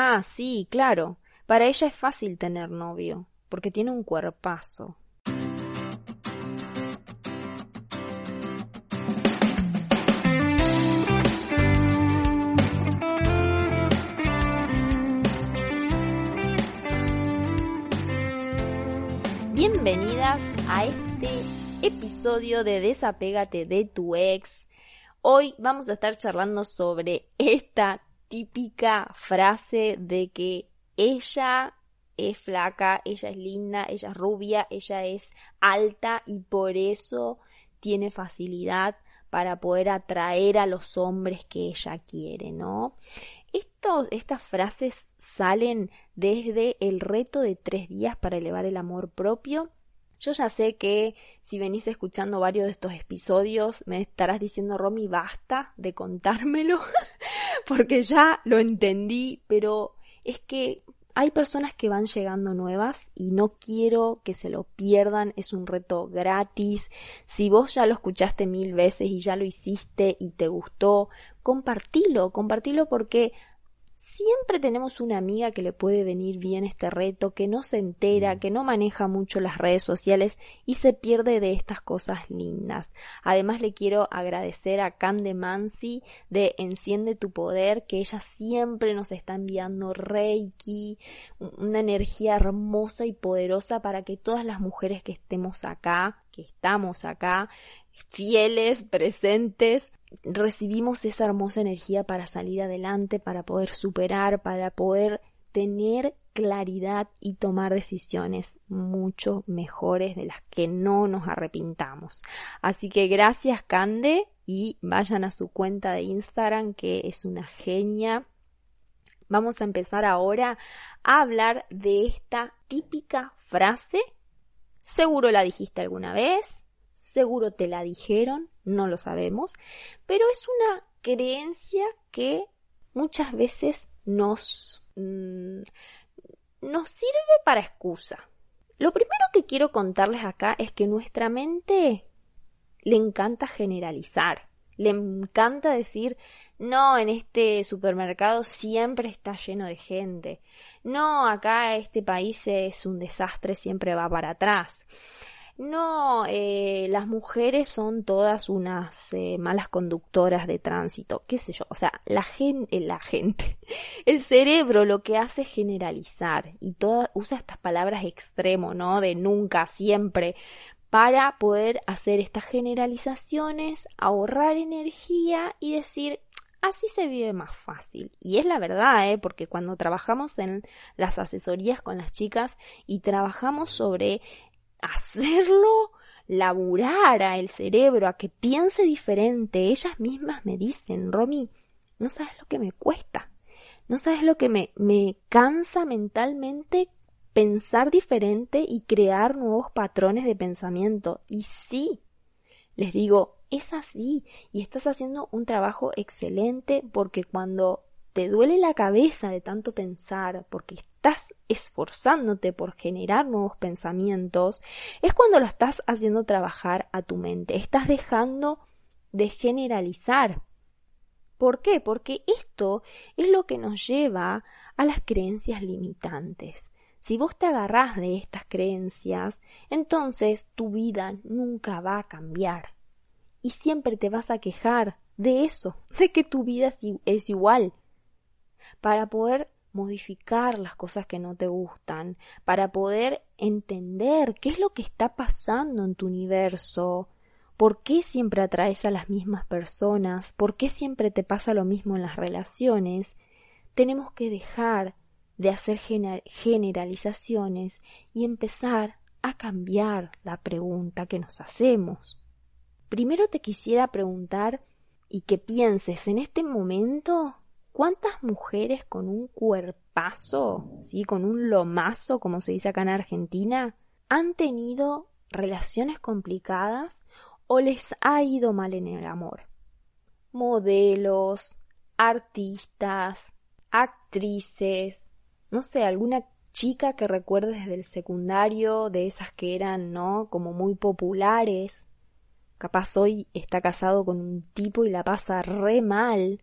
Ah, sí, claro. Para ella es fácil tener novio, porque tiene un cuerpazo. Bienvenidas a este episodio de Desapégate de tu ex. Hoy vamos a estar charlando sobre esta típica frase de que ella es flaca, ella es linda, ella es rubia, ella es alta y por eso tiene facilidad para poder atraer a los hombres que ella quiere, ¿no? estas frases salen desde el reto de tres días para elevar el amor propio. Yo ya sé que si venís escuchando varios de estos episodios me estarás diciendo, Romy, basta de contármelo, porque ya lo entendí, pero es que hay personas que van llegando nuevas y no quiero que se lo pierdan, es un reto gratis. Si vos ya lo escuchaste mil veces y ya lo hiciste y te gustó, compartilo, compartilo porque Siempre tenemos una amiga que le puede venir bien este reto, que no se entera, mm. que no maneja mucho las redes sociales y se pierde de estas cosas lindas. Además le quiero agradecer a Cande Mansi de Enciende tu Poder, que ella siempre nos está enviando Reiki, una energía hermosa y poderosa para que todas las mujeres que estemos acá, que estamos acá, fieles, presentes, recibimos esa hermosa energía para salir adelante, para poder superar, para poder tener claridad y tomar decisiones mucho mejores de las que no nos arrepintamos. Así que gracias Cande y vayan a su cuenta de Instagram que es una genia. Vamos a empezar ahora a hablar de esta típica frase. Seguro la dijiste alguna vez, seguro te la dijeron, no lo sabemos, pero es una creencia que muchas veces nos, mm, nos sirve para excusa. Lo primero que quiero contarles acá es que nuestra mente le encanta generalizar, le encanta decir, no, en este supermercado siempre está lleno de gente, no, acá este país es un desastre, siempre va para atrás no, eh, las mujeres son todas unas eh, malas conductoras de tránsito, qué sé yo, o sea, la gente, la gente, el cerebro lo que hace es generalizar y toda, usa estas palabras extremo, ¿no? De nunca, siempre, para poder hacer estas generalizaciones, ahorrar energía y decir, así se vive más fácil. Y es la verdad, ¿eh? porque cuando trabajamos en las asesorías con las chicas y trabajamos sobre hacerlo laburar a el cerebro, a que piense diferente. Ellas mismas me dicen, Romy, no sabes lo que me cuesta, no sabes lo que me, me cansa mentalmente pensar diferente y crear nuevos patrones de pensamiento. Y sí, les digo, es así y estás haciendo un trabajo excelente porque cuando te duele la cabeza de tanto pensar, porque estás esforzándote por generar nuevos pensamientos, es cuando lo estás haciendo trabajar a tu mente. Estás dejando de generalizar. ¿Por qué? Porque esto es lo que nos lleva a las creencias limitantes. Si vos te agarrás de estas creencias, entonces tu vida nunca va a cambiar. Y siempre te vas a quejar de eso, de que tu vida es igual, para poder modificar las cosas que no te gustan, para poder entender qué es lo que está pasando en tu universo, por qué siempre atraes a las mismas personas, por qué siempre te pasa lo mismo en las relaciones, tenemos que dejar de hacer generalizaciones y empezar a cambiar la pregunta que nos hacemos. Primero te quisiera preguntar y que pienses en este momento ¿Cuántas mujeres con un cuerpazo, sí, con un lomazo, como se dice acá en Argentina, han tenido relaciones complicadas o les ha ido mal en el amor? Modelos, artistas, actrices, no sé, alguna chica que recuerdes desde el secundario, de esas que eran, ¿no? Como muy populares. Capaz hoy está casado con un tipo y la pasa re mal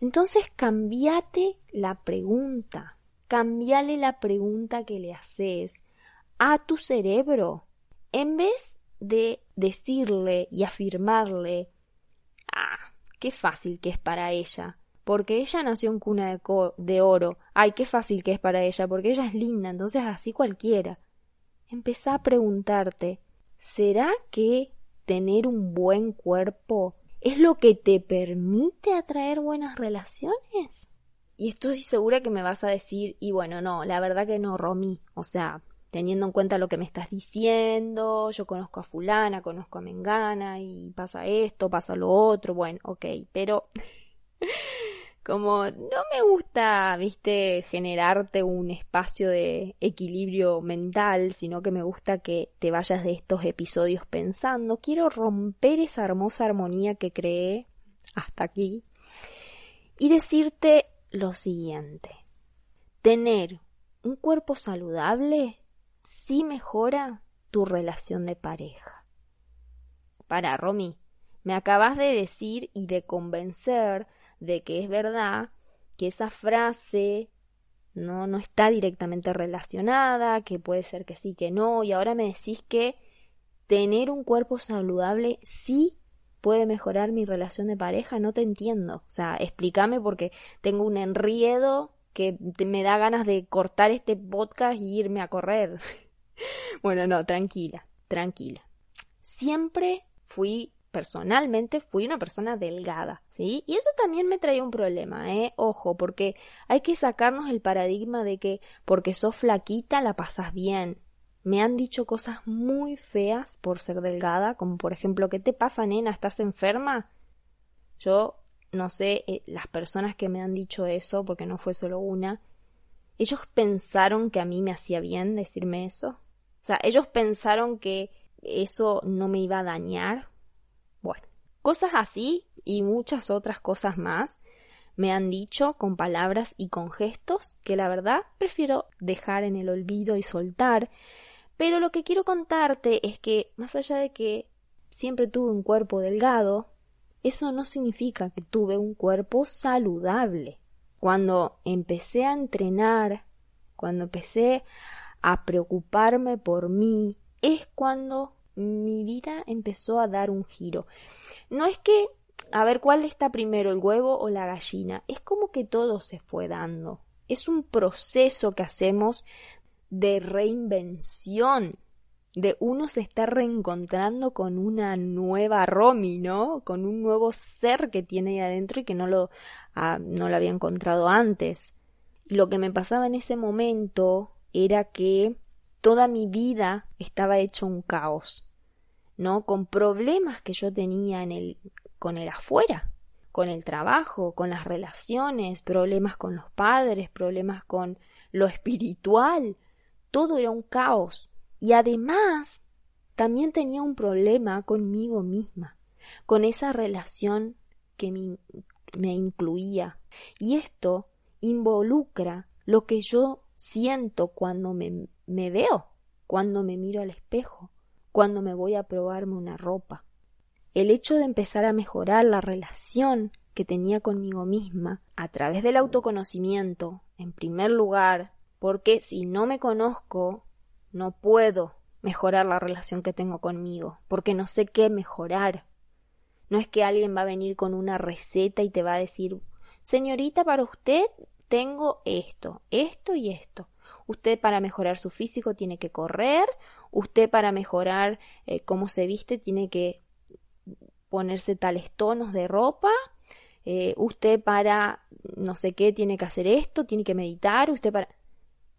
Entonces cambiate la pregunta, cambiale la pregunta que le haces a tu cerebro. En vez de decirle y afirmarle, ah, qué fácil que es para ella, porque ella nació en cuna de, oro, ay, qué fácil que es para ella, porque ella es linda, entonces así cualquiera. Empezá a preguntarte, ¿será que tener un buen cuerpo es lo que te permite atraer buenas relaciones? Y estoy segura que me vas a decir, y bueno, no, la verdad que no, Romy, o sea, teniendo en cuenta lo que me estás diciendo, yo conozco a fulana, conozco a Mengana y pasa esto, pasa lo otro, bueno, ok, pero como no me gusta, viste, generarte un espacio de equilibrio mental, sino que me gusta que te vayas de estos episodios pensando, quiero romper esa hermosa armonía que creé hasta aquí y decirte lo siguiente, tener un cuerpo saludable sí mejora tu relación de pareja. Para Romy, me acabas de decir y de convencer de que es verdad que esa frase no, no está directamente relacionada, que puede ser que sí, que no, y ahora me decís que tener un cuerpo saludable sí puede mejorar mi relación de pareja, no te entiendo. O sea, explícame porque tengo un enriedo que me da ganas de cortar este podcast y irme a correr. bueno, no, tranquila, tranquila. Siempre fui personalmente fui una persona delgada, ¿sí? Y eso también me traía un problema, ¿eh? Ojo, porque hay que sacarnos el paradigma de que porque sos flaquita la pasas bien. Me han dicho cosas muy feas por ser delgada, como por ejemplo, ¿qué te pasa, nena? ¿Estás enferma? Yo no sé, eh, las personas que me han dicho eso, porque no fue solo una, ellos pensaron que a mí me hacía bien decirme eso. O sea, ellos pensaron que eso no me iba a dañar cosas así y muchas otras cosas más me han dicho con palabras y con gestos que la verdad prefiero dejar en el olvido y soltar. Pero lo que quiero contarte es que, más allá de que siempre tuve un cuerpo delgado, eso no significa que tuve un cuerpo saludable. Cuando empecé a entrenar, cuando empecé a preocuparme por mí, es cuando mi vida empezó a dar un giro. No es que, a ver, ¿cuál está primero, el huevo o la gallina? Es como que todo se fue dando. Es un proceso que hacemos de reinvención, de uno se está reencontrando con una nueva Romy, ¿no? Con un nuevo ser que tiene ahí adentro y que no lo, ah, no lo había encontrado antes. Lo que me pasaba en ese momento era que toda mi vida estaba hecho un caos. ¿No? Con problemas que yo tenía en el, con el afuera, con el trabajo, con las relaciones, problemas con los padres, problemas con lo espiritual, todo era un caos. Y además, también tenía un problema conmigo misma, con esa relación que me, incluía. Y esto involucra lo que yo siento cuando me veo, cuando me miro al espejo, cuando me voy a probarme una ropa. El hecho de empezar a mejorar la relación que tenía conmigo misma a través del autoconocimiento, en primer lugar, porque si no me conozco, no puedo mejorar la relación que tengo conmigo, porque no sé qué mejorar. No es que alguien va a venir con una receta y te va a decir, señorita, para usted tengo esto, esto y esto. Usted para mejorar su físico tiene que correr, usted para mejorar eh, cómo se viste tiene que ponerse tales tonos de ropa, eh, usted para no sé qué tiene que hacer esto, tiene que meditar, usted para...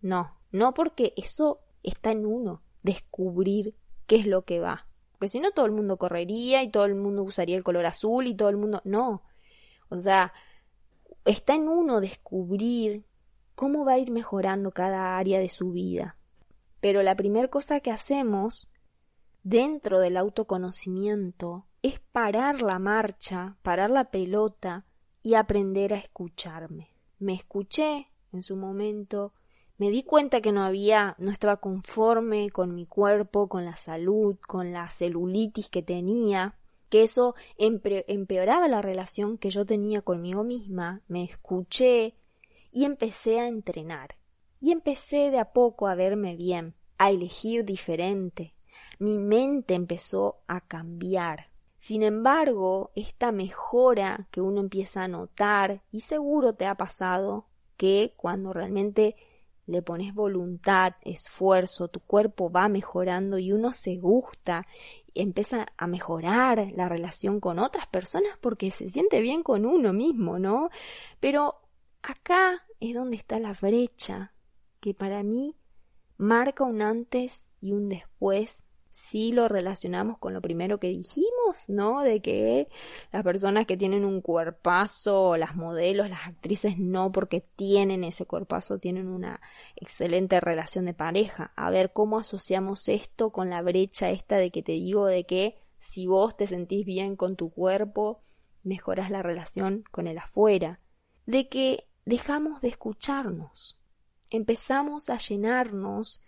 No, no porque eso está en uno, descubrir qué es lo que va. Porque si no todo el mundo correría y todo el mundo usaría el color azul y todo el mundo... No. O sea, está en uno descubrir cómo va a ir mejorando cada área de su vida. Pero la primera cosa que hacemos dentro del autoconocimiento es parar la marcha, parar la pelota y aprender a escucharme. Me escuché en su momento, me di cuenta que no había, no estaba conforme con mi cuerpo, con la salud, con la celulitis que tenía, que eso empeoraba la relación que yo tenía conmigo misma, me escuché y empecé a entrenar. Y empecé de a poco a verme bien, a elegir diferente. Mi mente empezó a cambiar. Sin embargo, esta mejora que uno empieza a notar, y seguro te ha pasado, que cuando realmente le pones voluntad, esfuerzo, tu cuerpo va mejorando y uno se gusta, empieza a mejorar la relación con otras personas porque se siente bien con uno mismo, ¿no? Pero acá es donde está la brecha que para mí marca un antes y un después si lo relacionamos con lo primero que dijimos, ¿no? De que las personas que tienen un cuerpazo, las modelos, las actrices, no porque tienen ese cuerpazo, tienen una excelente relación de pareja. A ver cómo asociamos esto con la brecha esta de que te digo de que si vos te sentís bien con tu cuerpo, mejoras la relación con el afuera. De que dejamos de escucharnos. Empezamos a llenarnos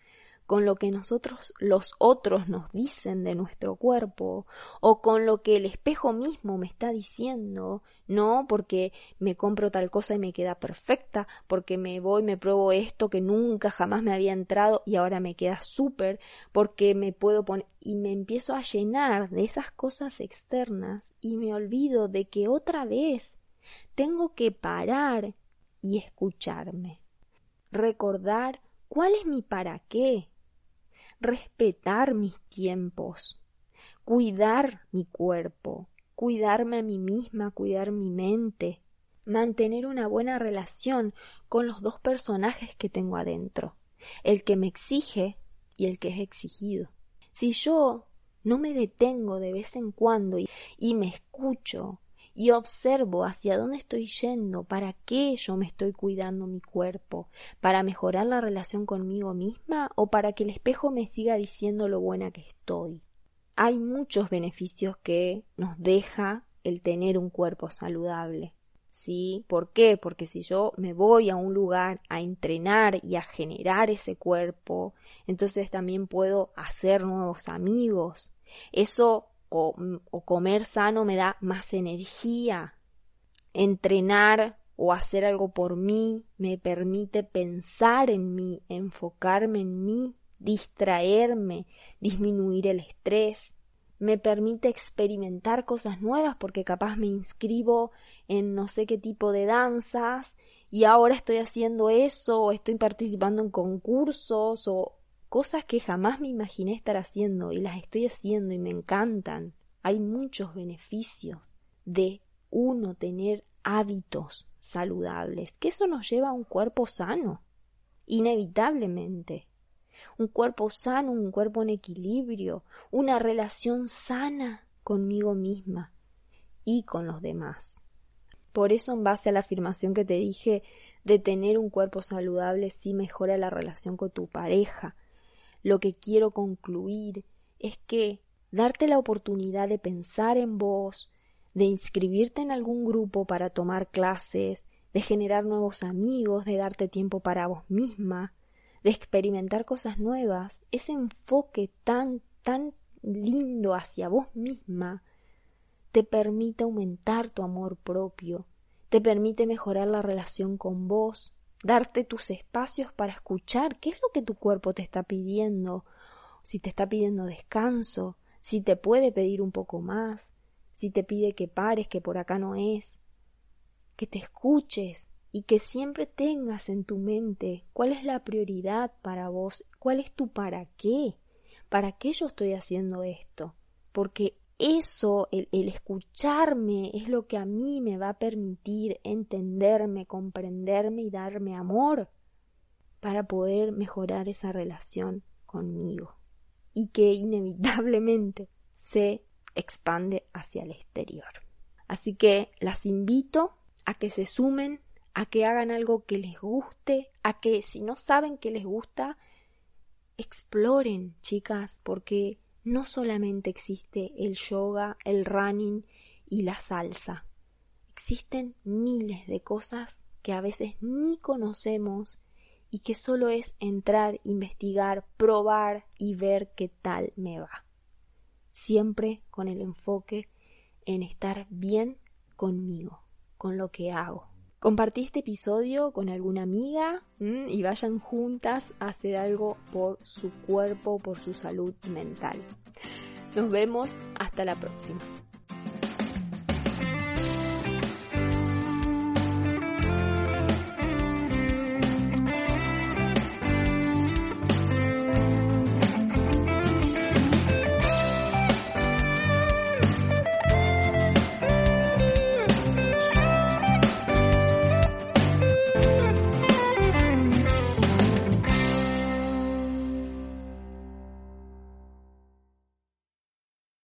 con lo que nosotros los otros nos dicen de nuestro cuerpo o con lo que el espejo mismo me está diciendo, no porque me compro tal cosa y me queda perfecta, porque me voy, me pruebo esto que nunca jamás me había entrado y ahora me queda súper, porque me puedo poner y me empiezo a llenar de esas cosas externas y me olvido de que otra vez tengo que parar y escucharme, recordar cuál es mi para qué, respetar mis tiempos, cuidar mi cuerpo, cuidarme a mí misma, cuidar mi mente, mantener una buena relación con los dos personajes que tengo adentro, el que me exige y el que es exigido. Si yo no me detengo de vez en cuando y, me escucho y observo hacia dónde estoy yendo, para qué yo me estoy cuidando mi cuerpo, para mejorar la relación conmigo misma o para que el espejo me siga diciendo lo buena que estoy. Hay muchos beneficios que nos deja el tener un cuerpo saludable. ¿Sí? ¿Por qué? Porque si yo me voy a un lugar a entrenar y a generar ese cuerpo, entonces también puedo hacer nuevos amigos. Eso O, comer sano me da más energía. Entrenar o hacer algo por mí me permite pensar en mí, enfocarme en mí, distraerme, disminuir el estrés. Me permite experimentar cosas nuevas porque capaz me inscribo en no sé qué tipo de danzas y ahora estoy haciendo eso o estoy participando en concursos o cosas que jamás me imaginé estar haciendo y las estoy haciendo y me encantan. Hay muchos beneficios de uno tener hábitos saludables, que eso nos lleva a un cuerpo sano, inevitablemente. Un cuerpo sano, un cuerpo en equilibrio, una relación sana conmigo misma y con los demás. Por eso, en base a la afirmación que te dije de tener un cuerpo saludable, sí mejora la relación con tu pareja, lo que quiero concluir es que darte la oportunidad de pensar en vos, de inscribirte en algún grupo para tomar clases, de generar nuevos amigos, de darte tiempo para vos misma, de experimentar cosas nuevas, ese enfoque tan, tan lindo hacia vos misma, te permite aumentar tu amor propio, te permite mejorar la relación con vos, darte tus espacios para escuchar qué es lo que tu cuerpo te está pidiendo, si te está pidiendo descanso, si te puede pedir un poco más, si te pide que pares, que por acá no es, que te escuches y que siempre tengas en tu mente cuál es la prioridad para vos, cuál es tu para qué, para qué yo estoy haciendo esto, porque eso, el, escucharme, es lo que a mí me va a permitir entenderme, comprenderme y darme amor para poder mejorar esa relación conmigo y que inevitablemente se expande hacia el exterior. Así que las invito a que se sumen, a que hagan algo que les guste, a que si no saben que les gusta, exploren, chicas, porque no solamente existe el yoga, el running y la salsa. Existen miles de cosas que a veces ni conocemos y que solo es entrar, investigar, probar y ver qué tal me va. Siempre con el enfoque en estar bien conmigo, con lo que hago. Compartí este episodio con alguna amiga y vayan juntas a hacer algo por su cuerpo, por su salud mental. Nos vemos hasta la próxima.